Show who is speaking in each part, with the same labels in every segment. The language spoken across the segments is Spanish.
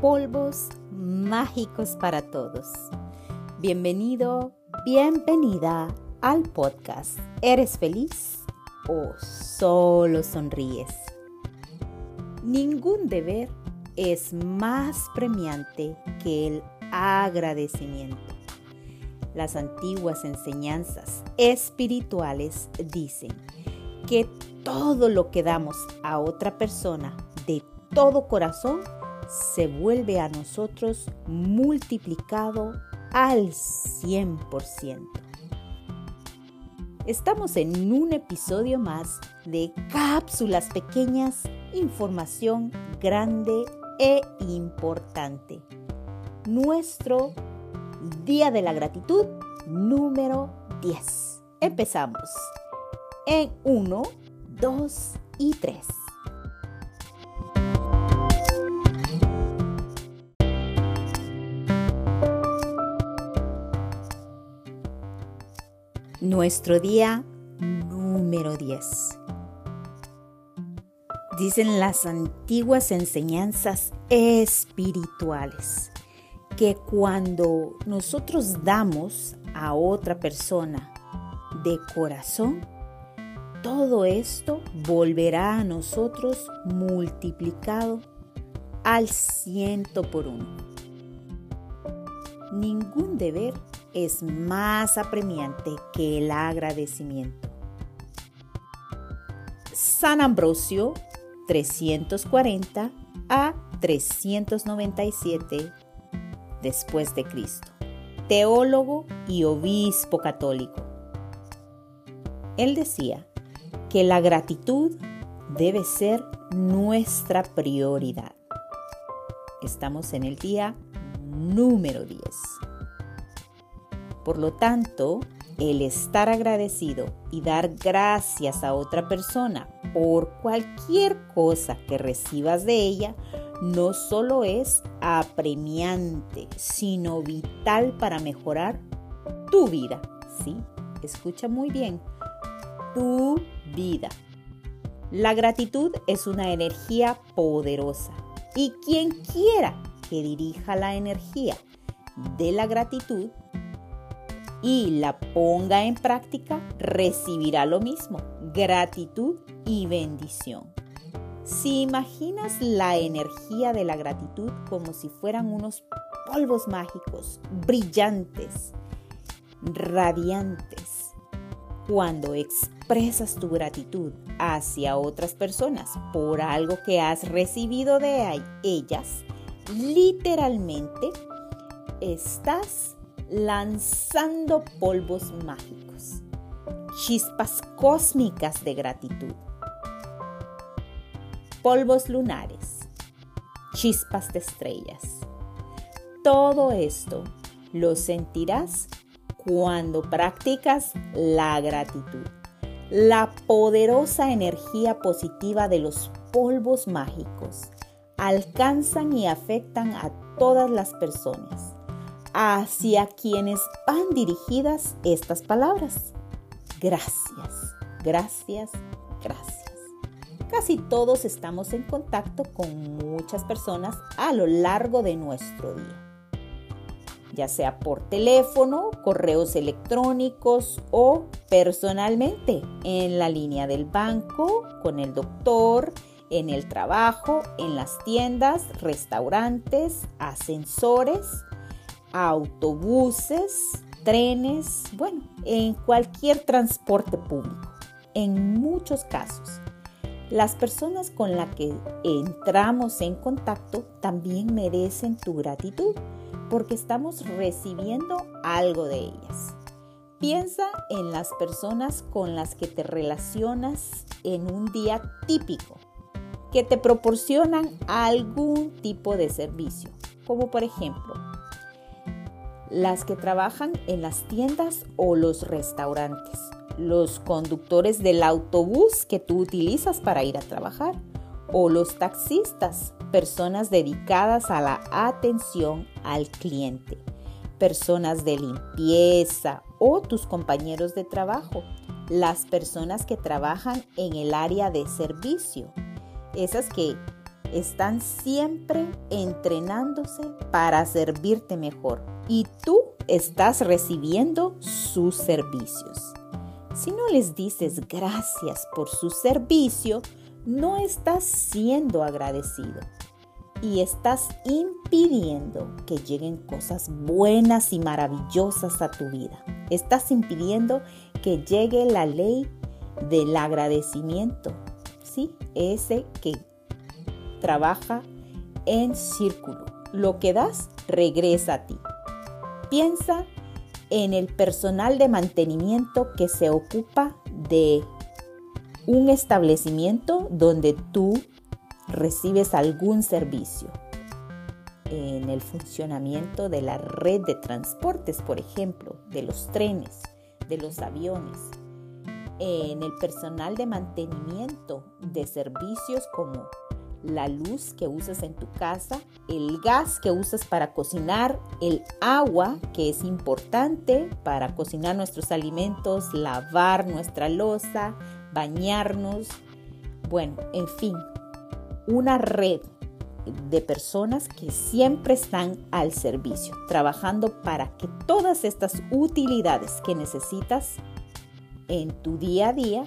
Speaker 1: polvos mágicos para todos. Bienvenido, bienvenida al podcast. ¿Eres feliz o solo sonríes? Ningún deber es más premiante que el agradecimiento. Las antiguas enseñanzas espirituales dicen que todo lo que damos a otra persona de todo corazón se vuelve a nosotros multiplicado al 100%. Estamos en un episodio más de cápsulas pequeñas, información grande e importante. Nuestro Día de la Gratitud número 10. Empezamos en 1, 2 y 3. Nuestro día número 10. Dicen las antiguas enseñanzas espirituales que cuando nosotros damos a otra persona de corazón, todo esto volverá a nosotros multiplicado al ciento por uno. Ningún deber es más apremiante que el agradecimiento. San Ambrosio 340 a 397 después de Cristo, teólogo y obispo católico. Él decía que la gratitud debe ser nuestra prioridad. Estamos en el día número 10. Por lo tanto, el estar agradecido y dar gracias a otra persona por cualquier cosa que recibas de ella no solo es apremiante, sino vital para mejorar tu vida. Sí, escucha muy bien, tu vida. La gratitud es una energía poderosa y quien quiera que dirija la energía de la gratitud y la ponga en práctica, recibirá lo mismo, gratitud y bendición. Si imaginas la energía de la gratitud como si fueran unos polvos mágicos, brillantes, radiantes, cuando expresas tu gratitud hacia otras personas por algo que has recibido de ellas, literalmente estás lanzando polvos mágicos, chispas cósmicas de gratitud, polvos lunares, chispas de estrellas. Todo esto lo sentirás cuando practicas la gratitud, la poderosa energía positiva de los polvos mágicos alcanzan y afectan a todas las personas hacia quienes van dirigidas estas palabras. Gracias, gracias, gracias. Casi todos estamos en contacto con muchas personas a lo largo de nuestro día, ya sea por teléfono, correos electrónicos o personalmente en la línea del banco, con el doctor, en el trabajo, en las tiendas, restaurantes, ascensores, autobuses, trenes, bueno, en cualquier transporte público. En muchos casos, las personas con las que entramos en contacto también merecen tu gratitud porque estamos recibiendo algo de ellas. Piensa en las personas con las que te relacionas en un día típico, que te proporcionan algún tipo de servicio, como por ejemplo las que trabajan en las tiendas o los restaurantes, los conductores del autobús que tú utilizas para ir a trabajar o los taxistas, personas dedicadas a la atención al cliente, personas de limpieza o tus compañeros de trabajo, las personas que trabajan en el área de servicio, esas que están siempre entrenándose para servirte mejor y tú estás recibiendo sus servicios. Si no les dices gracias por su servicio, no estás siendo agradecido y estás impidiendo que lleguen cosas buenas y maravillosas a tu vida. Estás impidiendo que llegue la ley del agradecimiento, ¿sí? Ese que trabaja en círculo. Lo que das regresa a ti. Piensa en el personal de mantenimiento que se ocupa de un establecimiento donde tú recibes algún servicio. En el funcionamiento de la red de transportes, por ejemplo, de los trenes, de los aviones. En el personal de mantenimiento de servicios como la luz que usas en tu casa, el gas que usas para cocinar, el agua que es importante para cocinar nuestros alimentos, lavar nuestra losa, bañarnos, bueno, en fin, una red de personas que siempre están al servicio, trabajando para que todas estas utilidades que necesitas en tu día a día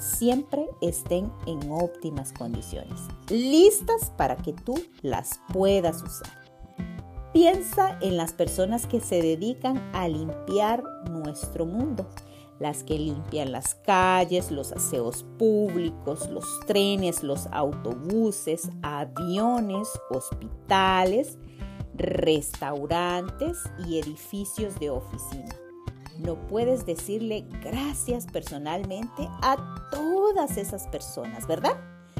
Speaker 1: siempre estén en óptimas condiciones, listas para que tú las puedas usar. Piensa en las personas que se dedican a limpiar nuestro mundo, las que limpian las calles, los aseos públicos, los trenes, los autobuses, aviones, hospitales, restaurantes y edificios de oficina no puedes decirle gracias personalmente a todas esas personas, ¿verdad?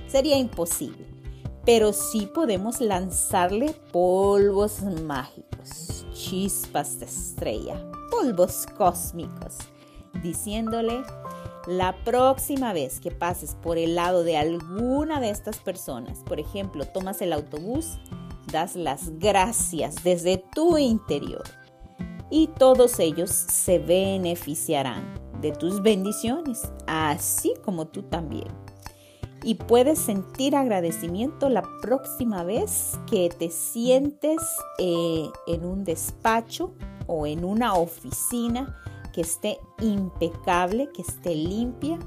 Speaker 1: Sería imposible. Pero sí podemos lanzarle polvos mágicos, chispas de estrella, polvos cósmicos, diciéndole, la próxima vez que pases por el lado de alguna de estas personas, por ejemplo, tomas el autobús, das las gracias desde tu interior y todos ellos se beneficiarán de tus bendiciones, así como tú también. Y puedes sentir agradecimiento la próxima vez que te sientes eh, en un despacho o en una oficina que esté impecable, que esté limpia,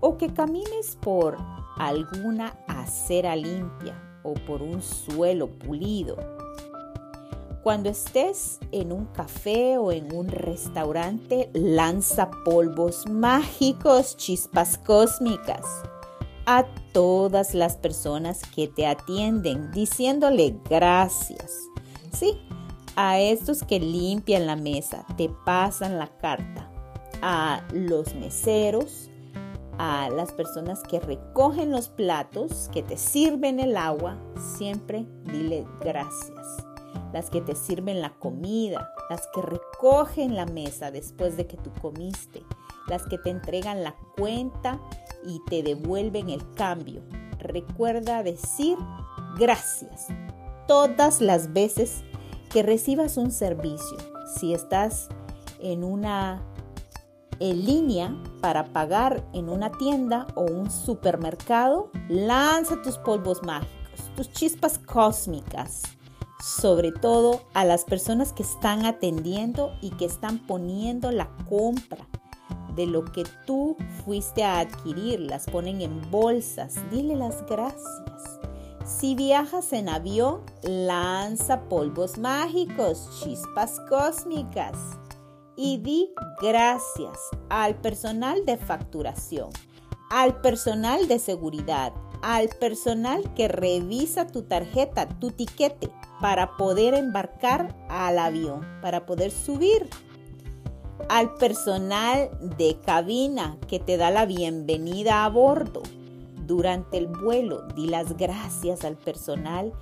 Speaker 1: o que camines por alguna acera limpia o por un suelo pulido cuando estés en un café o en un restaurante, lanza polvos mágicos, chispas cósmicas a todas las personas que te atienden, diciéndole gracias. Sí, a estos que limpian la mesa, te pasan la carta. A los meseros, a las personas que recogen los platos, que te sirven el agua, siempre dile gracias las que te sirven la comida, las que recogen la mesa después de que tú comiste, las que te entregan la cuenta y te devuelven el cambio. Recuerda decir gracias todas las veces que recibas un servicio. Si estás en una en línea para pagar en una tienda o un supermercado, lanza tus polvos mágicos, tus chispas cósmicas sobre todo a las personas que están atendiendo y que están poniendo la compra de lo que tú fuiste a adquirir, las ponen en bolsas, dile las gracias. Si viajas en avión, lanza polvos mágicos, chispas cósmicas y di gracias al personal de facturación, al personal de seguridad, al personal que revisa tu tarjeta, tu tiquete, para poder embarcar al avión, para poder subir. Al personal de cabina que te da la bienvenida a bordo. Durante el vuelo, di las gracias al personal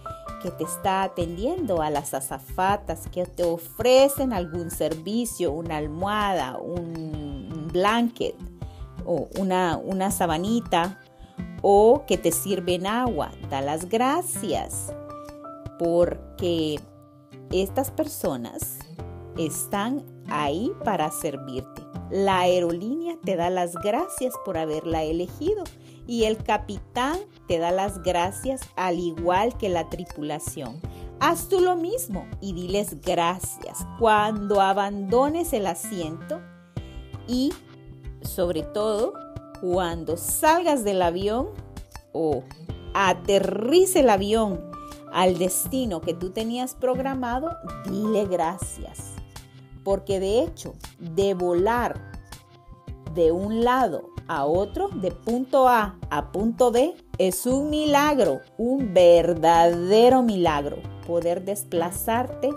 Speaker 1: que te está atendiendo, a las azafatas que te ofrecen algún servicio, una almohada, un blanket o una, una sabanita o que te sirven agua. Da las gracias porque estas personas están ahí para servirte. La aerolínea te da las gracias por haberla elegido y el capitán te da las gracias al igual que la tripulación. Haz tú lo mismo y diles gracias cuando abandones el asiento y sobre todo cuando salgas del avión o aterrice el avión al destino que tú tenías programado, dile gracias. Porque de hecho, de volar de un lado a otro, de punto A a punto B, es un milagro, un verdadero milagro. Poder desplazarte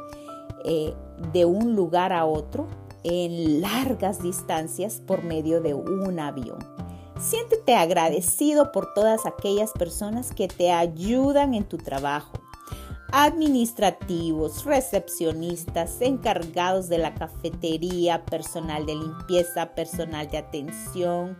Speaker 1: eh, de un lugar a otro en largas distancias por medio de un avión. Siéntete agradecido por todas aquellas personas que te ayudan en tu trabajo. Administrativos, recepcionistas, encargados de la cafetería, personal de limpieza, personal de atención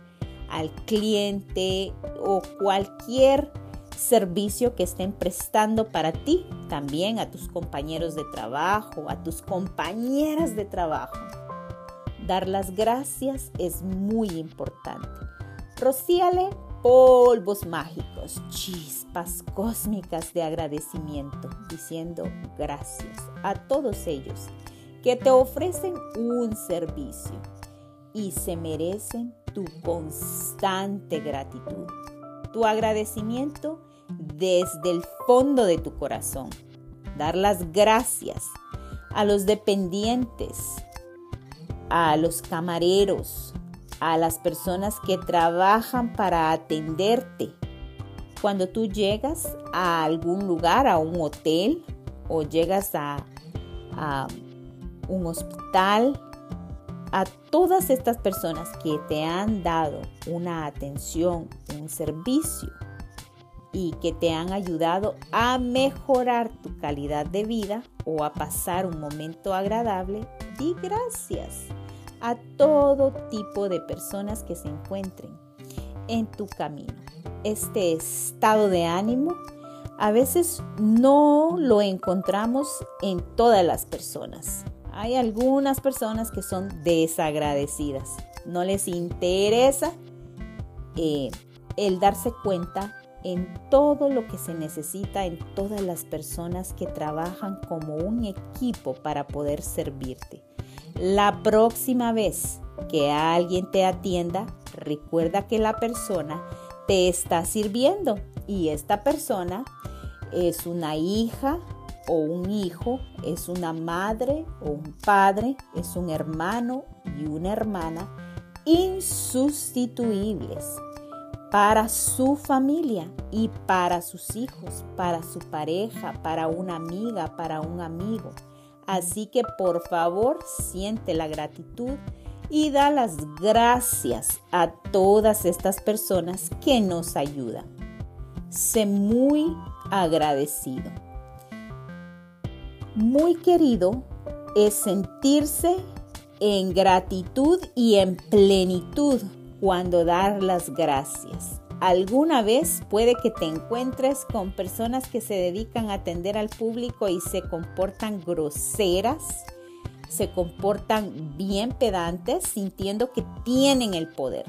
Speaker 1: al cliente o cualquier servicio que estén prestando para ti, también a tus compañeros de trabajo, a tus compañeras de trabajo. Dar las gracias es muy importante. Rocíale polvos mágicos, chispas cósmicas de agradecimiento, diciendo gracias a todos ellos que te ofrecen un servicio y se merecen tu constante gratitud, tu agradecimiento desde el fondo de tu corazón. Dar las gracias a los dependientes, a los camareros, a las personas que trabajan para atenderte. Cuando tú llegas a algún lugar, a un hotel o llegas a, un hospital, a todas estas personas que te han dado una atención, un servicio y que te han ayudado a mejorar tu calidad de vida o a pasar un momento agradable, di gracias a todo tipo de personas que se encuentren en tu camino. Este estado de ánimo a veces no lo encontramos en todas las personas. Hay algunas personas que son desagradecidas. No les interesa eh, el darse cuenta en todo lo que se necesita en todas las personas que trabajan como un equipo para poder servirte. La próxima vez que alguien te atienda, recuerda que la persona te está sirviendo y esta persona es una hija o un hijo, es una madre o un padre, es un hermano y una hermana insustituibles para su familia y para sus hijos, para su pareja, para una amiga, para un amigo. Así que por favor siente la gratitud y da las gracias a todas estas personas que nos ayudan. Sé muy agradecido. Muy querido es sentirse en gratitud y en plenitud cuando dar las gracias. Alguna vez puede que te encuentres con personas que se dedican a atender al público y se comportan groseras, se comportan bien pedantes, sintiendo que tienen el poder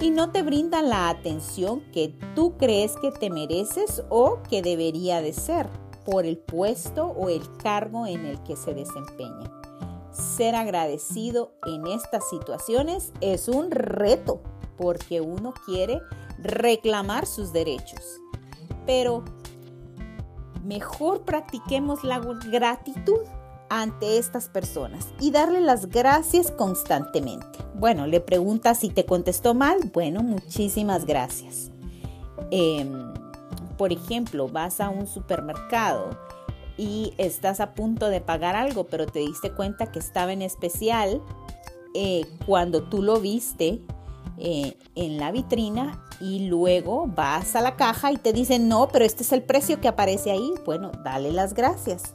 Speaker 1: y no te brindan la atención que tú crees que te mereces o que debería de ser por el puesto o el cargo en el que se desempeña. Ser agradecido en estas situaciones es un reto porque uno quiere reclamar sus derechos. Pero mejor practiquemos la gratitud ante estas personas y darle las gracias constantemente. Bueno, le preguntas si te contestó mal. Bueno, muchísimas gracias. Em, por ejemplo, vas a un supermercado y estás a punto de pagar algo, pero te diste cuenta que estaba en especial eh, cuando tú lo viste eh, en la vitrina y luego vas a la caja y te dicen, no, pero este es el precio que aparece ahí. Bueno, dale las gracias.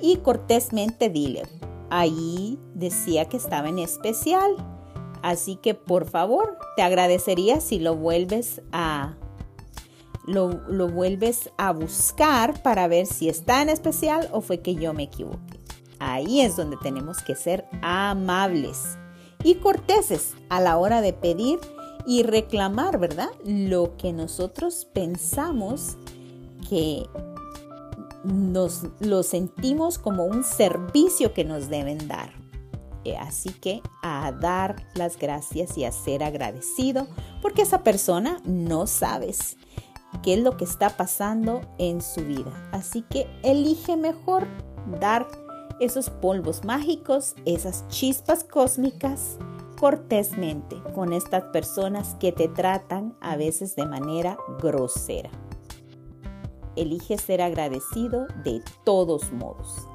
Speaker 1: Y cortésmente dile, ahí decía que estaba en especial. Así que por favor, te agradecería si lo vuelves a lo, lo, vuelves a buscar para ver si está en especial o fue que yo me equivoqué. Ahí es donde tenemos que ser amables y corteses a la hora de pedir y reclamar, ¿verdad? Lo que nosotros pensamos que nos lo sentimos como un servicio que nos deben dar. Eh, así que a dar las gracias y a ser agradecido porque esa persona no sabes qué es lo que está pasando en su vida. Así que elige mejor dar esos polvos mágicos, esas chispas cósmicas cortésmente con estas personas que te tratan a veces de manera grosera. Elige ser agradecido de todos modos.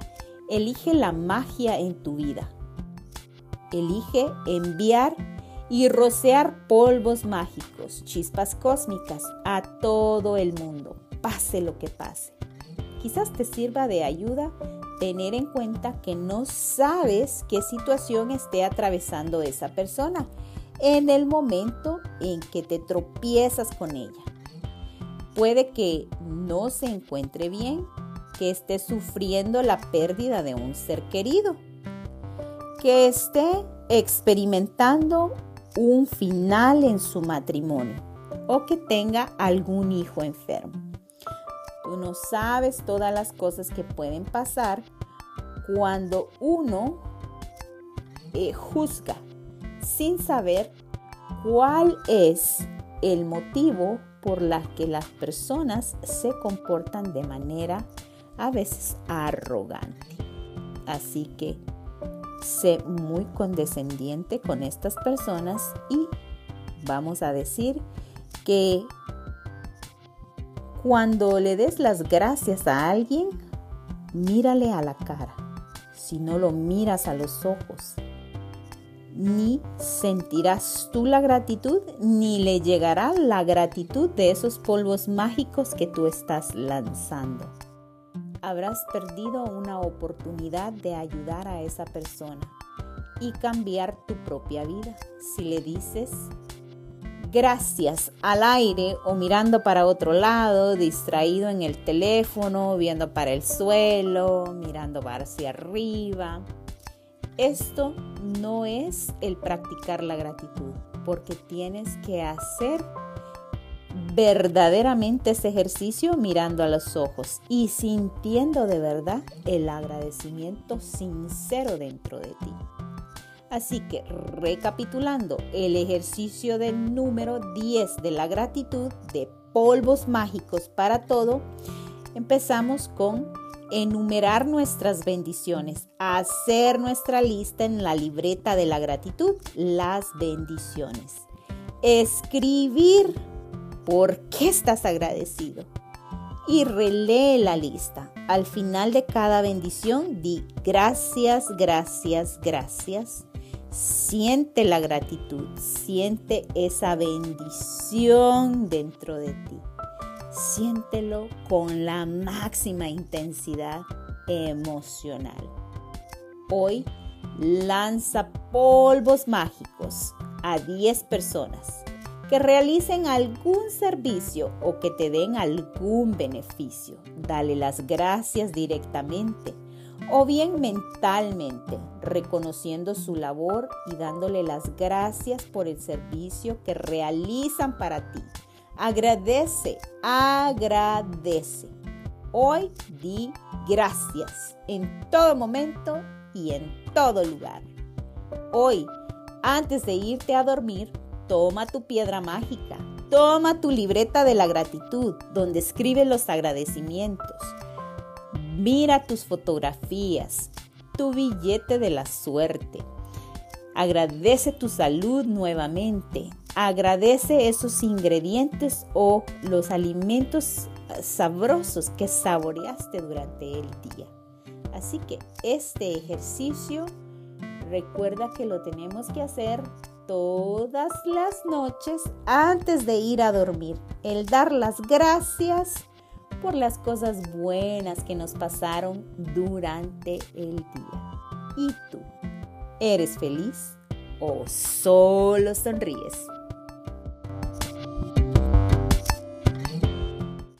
Speaker 1: Elige la magia en tu vida. Elige enviar y rocear polvos mágicos, chispas cósmicas a todo el mundo, pase lo que pase. Quizás te sirva de ayuda tener en cuenta que no sabes qué situación esté atravesando esa persona en el momento en que te tropiezas con ella. Puede que no se encuentre bien, que esté sufriendo la pérdida de un ser querido, que esté experimentando un final en su matrimonio o que tenga algún hijo enfermo. Tú no sabes todas las cosas que pueden pasar cuando uno eh, juzga sin saber cuál es el motivo por la que las personas se comportan de manera a veces arrogante. Así que sé muy condescendiente con estas personas y vamos a decir que cuando le des las gracias a alguien, mírale a la cara. Si no lo miras a los ojos, ni sentirás tú la gratitud, ni le llegará la gratitud de esos polvos mágicos que tú estás lanzando. Habrás perdido una oportunidad de ayudar a esa persona y cambiar tu propia vida si le dices gracias al aire o mirando para otro lado, distraído en el teléfono, viendo para el suelo, mirando hacia arriba esto no es el practicar la gratitud, porque tienes que hacer verdaderamente ese ejercicio mirando a los ojos y sintiendo de verdad el agradecimiento sincero dentro de ti. Así que recapitulando el ejercicio del número 10 de la gratitud de polvos mágicos para todo, empezamos con enumerar nuestras bendiciones, hacer nuestra lista en la libreta de la gratitud, las bendiciones. Escribir por qué estás agradecido y relee la lista. Al final de cada bendición, di gracias, gracias, gracias. Siente la gratitud, siente esa bendición dentro de ti. Siéntelo con la máxima intensidad emocional. Hoy lanza polvos mágicos a 10 personas que realicen algún servicio o que te den algún beneficio. Dale las gracias directamente o bien mentalmente, reconociendo su labor y dándole las gracias por el servicio que realizan para ti Agradece, agradece. Hoy di gracias en todo momento y en todo lugar. Hoy, antes de irte a dormir, toma tu piedra mágica, toma tu libreta de la gratitud donde escribe los agradecimientos. Mira tus fotografías, tu billete de la suerte. Agradece tu salud nuevamente, Agradece esos ingredientes o los alimentos sabrosos que saboreaste durante el día. Así que este ejercicio recuerda que lo tenemos que hacer todas las noches antes de ir a dormir. El dar las gracias por las cosas buenas que nos pasaron durante el día. ¿Y tú? ¿Eres feliz o solo sonríes?